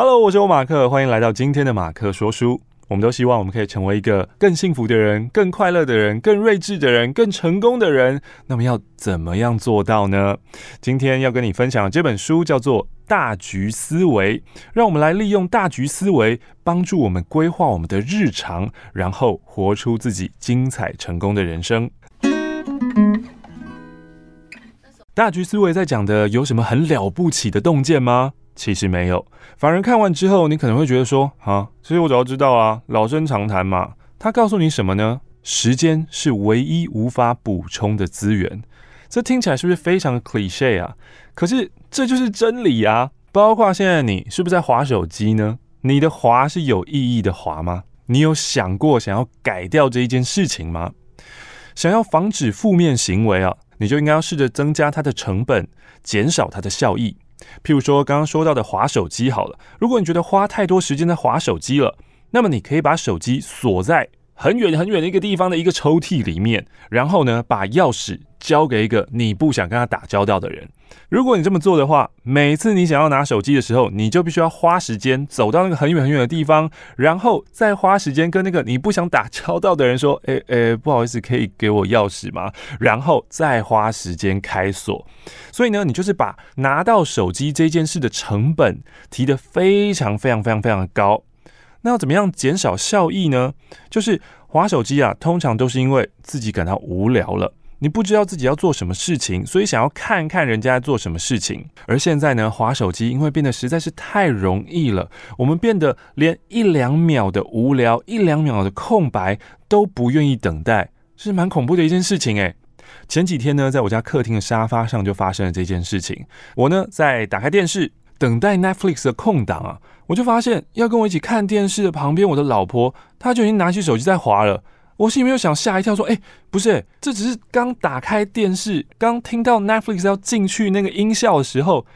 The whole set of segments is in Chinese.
Hello，我是欧马克，欢迎来到今天的马克说书。我们都希望我们可以成为一个更幸福的人、更快乐的人、更睿智的人、更成功的人。那么要怎么样做到呢？今天要跟你分享的这本书叫做《大局思维》，让我们来利用大局思维，帮助我们规划我们的日常，然后活出自己精彩成功的人生。大局思维在讲的有什么很了不起的洞见吗？其实没有，反而看完之后，你可能会觉得说：啊，其实我早就知道啊，老生常谈嘛。他告诉你什么呢？时间是唯一无法补充的资源。这听起来是不是非常的 cliché 啊？可是这就是真理啊！包括现在你是不是在滑手机呢？你的滑是有意义的滑吗？你有想过想要改掉这一件事情吗？想要防止负面行为啊，你就应该要试着增加它的成本，减少它的效益。譬如说，刚刚说到的划手机好了，如果你觉得花太多时间在划手机了，那么你可以把手机锁在很远很远的一个地方的一个抽屉里面，然后呢，把钥匙交给一个你不想跟他打交道的人。如果你这么做的话，每次你想要拿手机的时候，你就必须要花时间走到那个很远很远的地方，然后再花时间跟那个你不想打交道的人说：“诶诶，不好意思，可以给我钥匙吗？”然后再花时间开锁。所以呢，你就是把拿到手机这件事的成本提得非常非常非常非常的高。那要怎么样减少效益呢？就是滑手机啊，通常都是因为自己感到无聊了。你不知道自己要做什么事情，所以想要看看人家在做什么事情。而现在呢，滑手机因为变得实在是太容易了，我们变得连一两秒的无聊、一两秒的空白都不愿意等待，是蛮恐怖的一件事情诶。前几天呢，在我家客厅的沙发上就发生了这件事情。我呢，在打开电视等待 Netflix 的空档啊，我就发现要跟我一起看电视的旁边，我的老婆她就已经拿起手机在滑了。我心里面又想吓一跳，说：“哎、不是、欸，这只是刚打开电视，刚听到 Netflix 要进去那个音效的时候，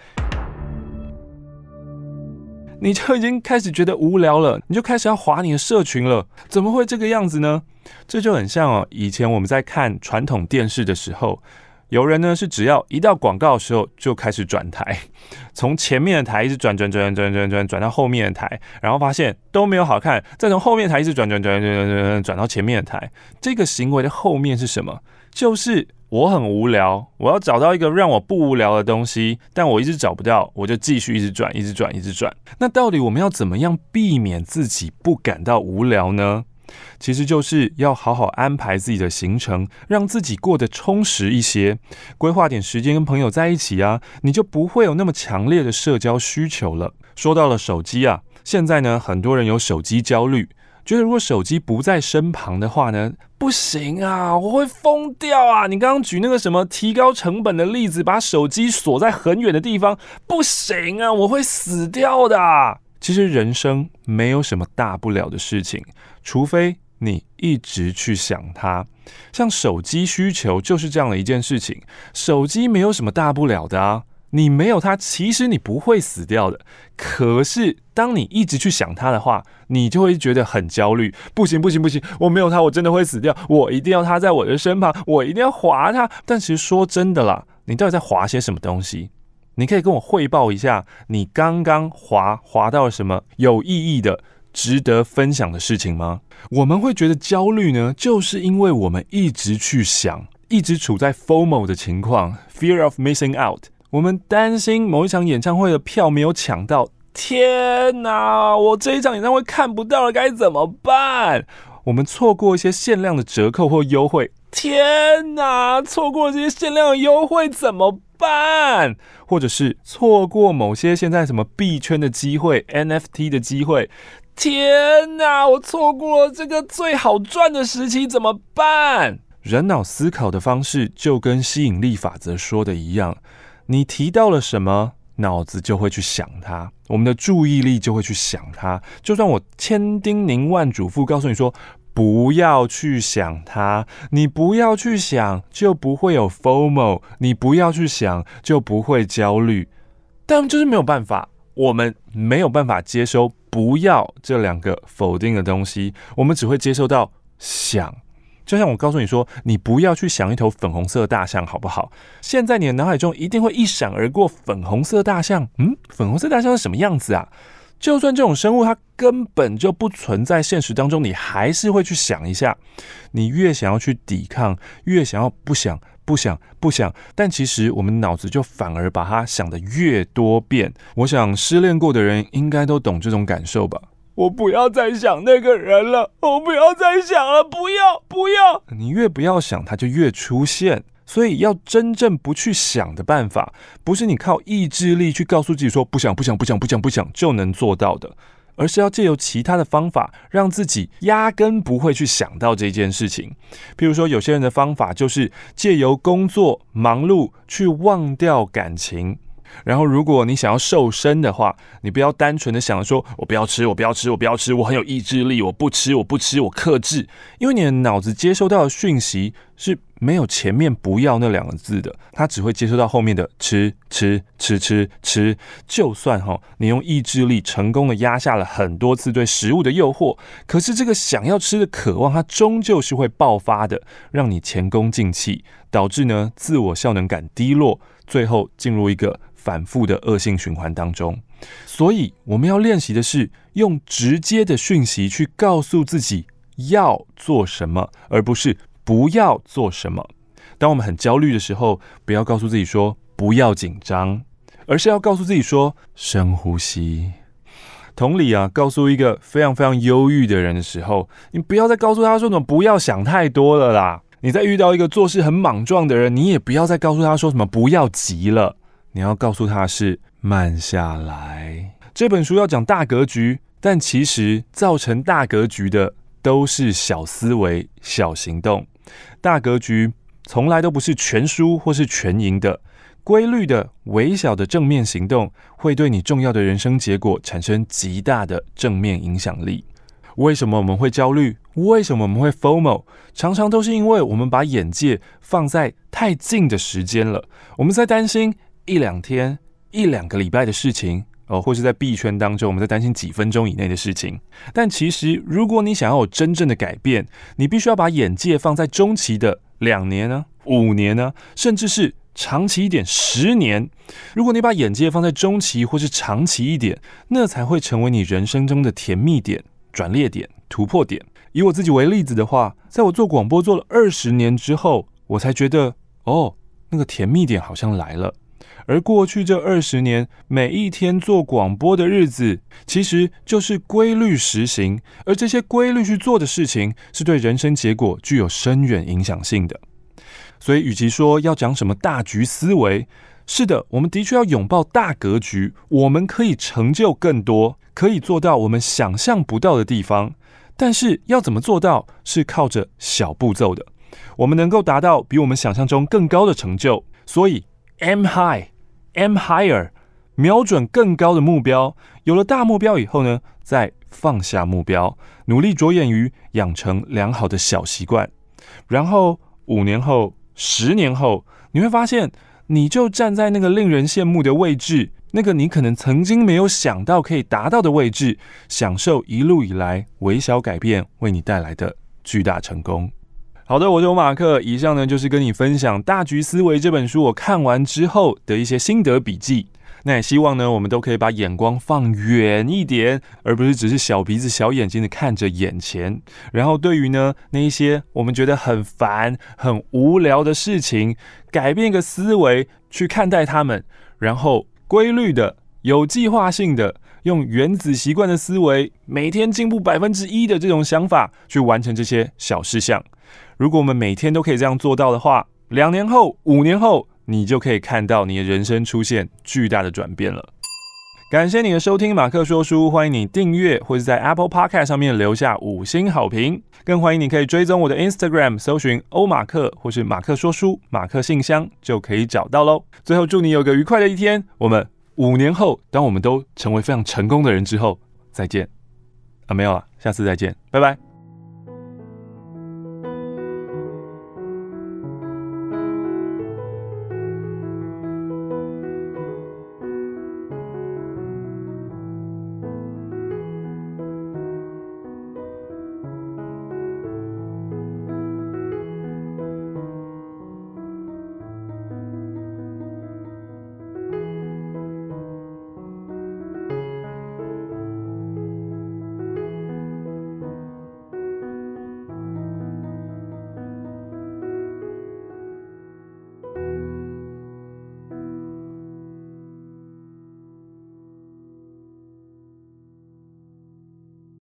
你就已经开始觉得无聊了，你就开始要滑你的社群了，怎么会这个样子呢？这就很像哦，以前我们在看传统电视的时候。”有人呢是只要一到广告的时候就开始转台，从前面的台一直转转转转转转转到后面的台，然后发现都没有好看，再从后面台一直转转转转转转转到前面的台。这个行为的后面是什么？就是我很无聊，我要找到一个让我不无聊的东西，但我一直找不到，我就继续一直转，一直转，一直转。那到底我们要怎么样避免自己不感到无聊呢？其实就是要好好安排自己的行程，让自己过得充实一些，规划点时间跟朋友在一起啊，你就不会有那么强烈的社交需求了。说到了手机啊，现在呢，很多人有手机焦虑，觉得如果手机不在身旁的话呢，不行啊，我会疯掉啊！你刚刚举那个什么提高成本的例子，把手机锁在很远的地方，不行啊，我会死掉的。其实人生没有什么大不了的事情，除非你一直去想它。像手机需求就是这样的一件事情，手机没有什么大不了的啊，你没有它，其实你不会死掉的。可是当你一直去想它的话，你就会觉得很焦虑。不行不行不行，我没有它，我真的会死掉。我一定要它在我的身旁，我一定要划它。但其实说真的啦，你到底在划些什么东西？你可以跟我汇报一下，你刚刚滑滑到什么有意义的、值得分享的事情吗？我们会觉得焦虑呢，就是因为我们一直去想，一直处在 FOMO 的情况 （Fear of Missing Out）。我们担心某一场演唱会的票没有抢到，天哪，我这一场演唱会看不到了，该怎么办？我们错过一些限量的折扣或优惠，天哪，错过这些限量的优惠怎么？办，或者是错过某些现在什么币圈的机会、NFT 的机会，天哪！我错过了这个最好赚的时期，怎么办？人脑思考的方式就跟吸引力法则说的一样，你提到了什么，脑子就会去想它，我们的注意力就会去想它。就算我千叮咛万嘱咐告诉你说，不要去想它，你不要去想，就不会有 FOMO，你不要去想，就不会焦虑。但就是没有办法，我们没有办法接收“不要”这两个否定的东西，我们只会接收到“想”。就像我告诉你说，你不要去想一头粉红色大象，好不好？现在你的脑海中一定会一闪而过粉红色大象。嗯，粉红色大象是什么样子啊？就算这种生物它根本就不存在现实当中，你还是会去想一下。你越想要去抵抗，越想要不想、不想、不想，但其实我们脑子就反而把它想得越多遍。我想失恋过的人应该都懂这种感受吧。我不要再想那个人了，我不要再想了，不要，不要。你越不要想，它就越出现。所以，要真正不去想的办法，不是你靠意志力去告诉自己说不想、不想、不想、不想、不想就能做到的，而是要借由其他的方法，让自己压根不会去想到这件事情。譬如说，有些人的方法就是借由工作忙碌去忘掉感情。然后，如果你想要瘦身的话，你不要单纯的想说“我不要吃，我不要吃，我不要吃”，我很有意志力，我不吃，我不吃，我克制。因为你的脑子接收到的讯息是没有前面“不要”那两个字的，它只会接收到后面的“吃吃吃吃吃”。就算哈，你用意志力成功的压下了很多次对食物的诱惑，可是这个想要吃的渴望，它终究是会爆发的，让你前功尽弃，导致呢自我效能感低落，最后进入一个。反复的恶性循环当中，所以我们要练习的是用直接的讯息去告诉自己要做什么，而不是不要做什么。当我们很焦虑的时候，不要告诉自己说不要紧张，而是要告诉自己说深呼吸。同理啊，告诉一个非常非常忧郁的人的时候，你不要再告诉他说什么不要想太多了啦。你在遇到一个做事很莽撞的人，你也不要再告诉他说什么不要急了。你要告诉他是慢下来。这本书要讲大格局，但其实造成大格局的都是小思维、小行动。大格局从来都不是全输或是全赢的，规律的微小的正面行动会对你重要的人生结果产生极大的正面影响力。为什么我们会焦虑？为什么我们会 FOMO？常常都是因为我们把眼界放在太近的时间了，我们在担心。一两天、一两个礼拜的事情哦，或是在币圈当中，我们在担心几分钟以内的事情。但其实，如果你想要有真正的改变，你必须要把眼界放在中期的两年呢、五年呢，甚至是长期一点十年。如果你把眼界放在中期或是长期一点，那才会成为你人生中的甜蜜点、转捩点、突破点。以我自己为例子的话，在我做广播做了二十年之后，我才觉得哦，那个甜蜜点好像来了。而过去这二十年，每一天做广播的日子，其实就是规律实行。而这些规律去做的事情，是对人生结果具有深远影响性的。所以，与其说要讲什么大局思维，是的，我们的确要拥抱大格局。我们可以成就更多，可以做到我们想象不到的地方。但是，要怎么做到，是靠着小步骤的。我们能够达到比我们想象中更高的成就。所以，Am high。M higher，瞄准更高的目标。有了大目标以后呢，再放下目标，努力着眼于养成良好的小习惯。然后五年后、十年后，你会发现，你就站在那个令人羡慕的位置，那个你可能曾经没有想到可以达到的位置，享受一路以来微小改变为你带来的巨大成功。好的，我是马克。以上呢，就是跟你分享《大局思维》这本书我看完之后的一些心得笔记。那也希望呢，我们都可以把眼光放远一点，而不是只是小鼻子小眼睛的看着眼前。然后，对于呢那一些我们觉得很烦、很无聊的事情，改变一个思维去看待他们，然后规律的、有计划性的，用原子习惯的思维，每天进步百分之一的这种想法去完成这些小事项。如果我们每天都可以这样做到的话，两年后、五年后，你就可以看到你的人生出现巨大的转变了。感谢你的收听，马克说书，欢迎你订阅或是在 Apple Podcast 上面留下五星好评，更欢迎你可以追踪我的 Instagram，搜寻欧马克或是马克说书，马克信箱就可以找到喽。最后祝你有个愉快的一天，我们五年后，当我们都成为非常成功的人之后，再见。啊，没有了，下次再见，拜拜。